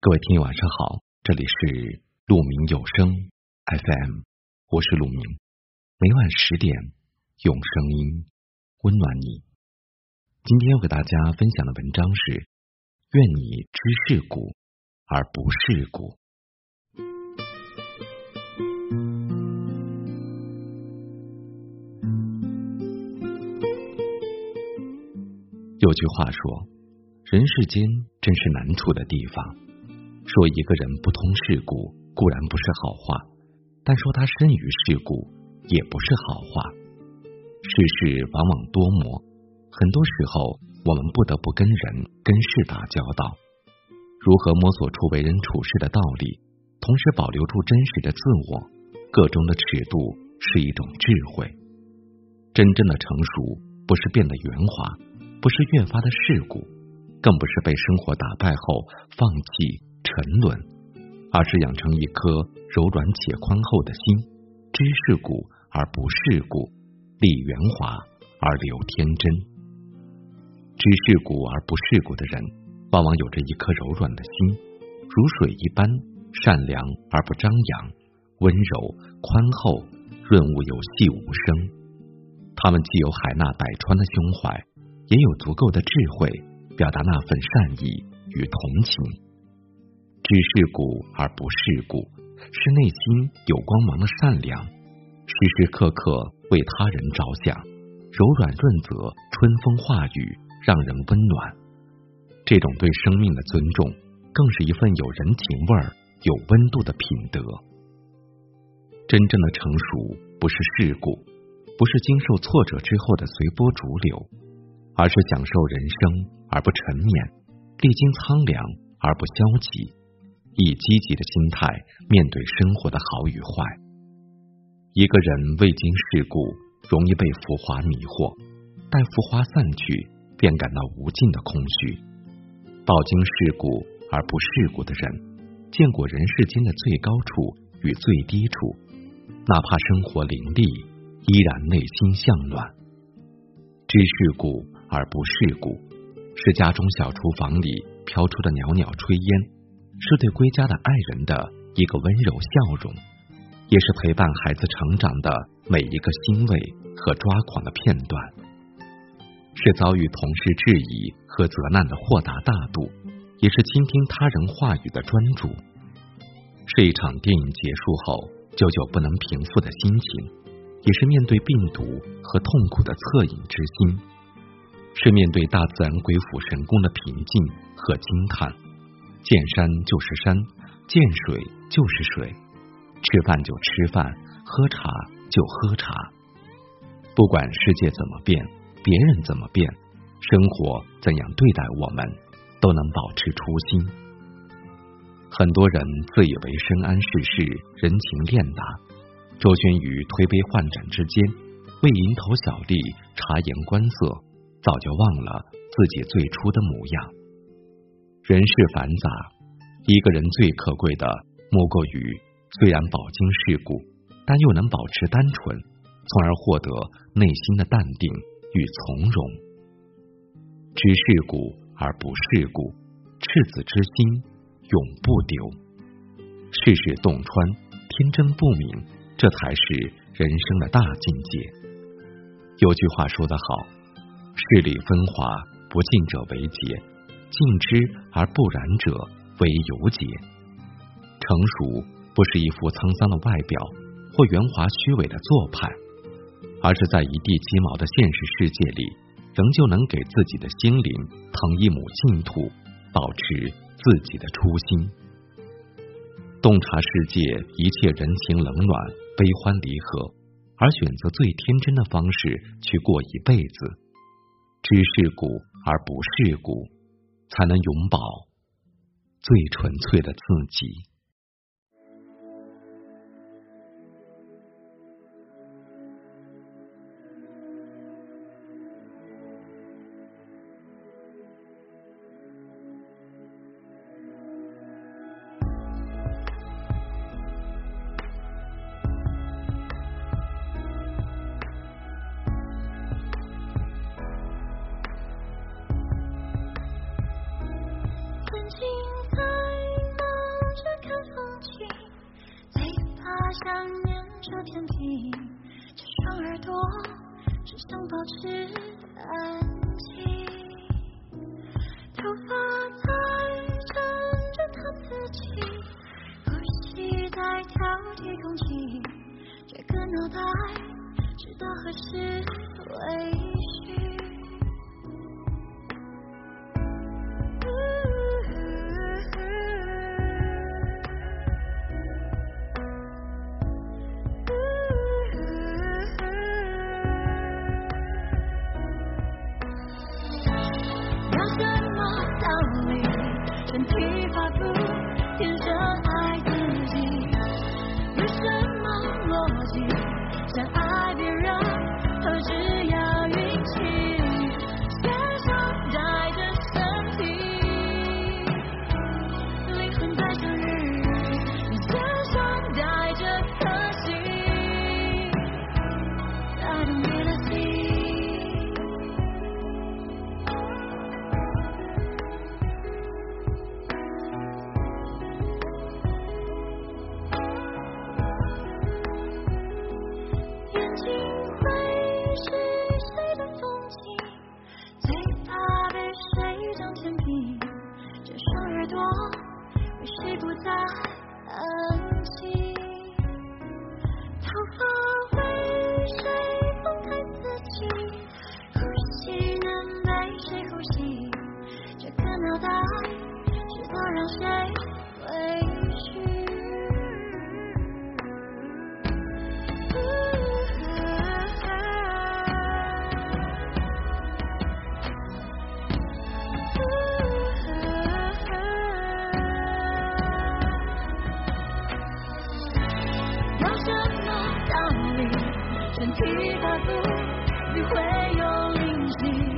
各位听友晚上好，这里是鹿鸣有声 FM，我是鹿鸣，每晚十点用声音温暖你。今天要给大家分享的文章是：愿你知世故而不世故。有句话说，人世间真是难处的地方。说一个人不通世故固然不是好话，但说他深于世故也不是好话。世事往往多磨，很多时候我们不得不跟人跟事打交道。如何摸索出为人处事的道理，同时保留住真实的自我，个中的尺度是一种智慧。真正的成熟，不是变得圆滑，不是越发的世故，更不是被生活打败后放弃。沉沦，而是养成一颗柔软且宽厚的心，知世故而不世故，立圆滑而留天真。知世故而不世故的人，往往有着一颗柔软的心，如水一般善良而不张扬，温柔宽厚，润物有细无声。他们既有海纳百川的胸怀，也有足够的智慧，表达那份善意与同情。知世故而不世故，是内心有光芒的善良，时时刻刻为他人着想，柔软润泽，春风化雨，让人温暖。这种对生命的尊重，更是一份有人情味儿、有温度的品德。真正的成熟，不是世故，不是经受挫折之后的随波逐流，而是享受人生而不沉湎，历经苍凉而不消极。以积极的心态面对生活的好与坏。一个人未经世故，容易被浮华迷惑；待浮华散去，便感到无尽的空虚。饱经世故而不世故的人，见过人世间的最高处与最低处，哪怕生活凌厉，依然内心向暖。知世故而不世故，是家中小厨房里飘出的袅袅炊烟。是对归家的爱人的一个温柔笑容，也是陪伴孩子成长的每一个欣慰和抓狂的片段，是遭遇同事质疑和责难的豁达大度，也是倾听他人话语的专注，是一场电影结束后久久不能平复的心情，也是面对病毒和痛苦的恻隐之心，是面对大自然鬼斧神工的平静和惊叹。见山就是山，见水就是水，吃饭就吃饭，喝茶就喝茶。不管世界怎么变，别人怎么变，生活怎样对待我们，都能保持初心。很多人自以为深谙世事，人情练达，周旋于推杯换盏之间，为蝇头小利察言观色，早就忘了自己最初的模样。人世繁杂，一个人最可贵的莫过于虽然饱经世故，但又能保持单纯，从而获得内心的淡定与从容。知世故而不世故，赤子之心永不丢。世事洞穿，天真不明，这才是人生的大境界。有句话说得好：“世里纷华，不进者为杰。”静之而不染者为有解。成熟不是一副沧桑的外表或圆滑虚伪的做派，而是在一地鸡毛的现实世界里，仍旧能给自己的心灵腾一亩净土，保持自己的初心。洞察世界一切人情冷暖、悲欢离合，而选择最天真的方式去过一辈子。知世故而不世故。才能永葆最纯粹的自己。他想念着天平，这双耳朵只想保持安静。头发在缠着他自己，呼吸在挑剔空气，这个脑袋知道何时委天启发自。安静头发为谁风开自己呼吸能被谁呼吸？这个脑袋知道让谁身体发肤，你会有灵性。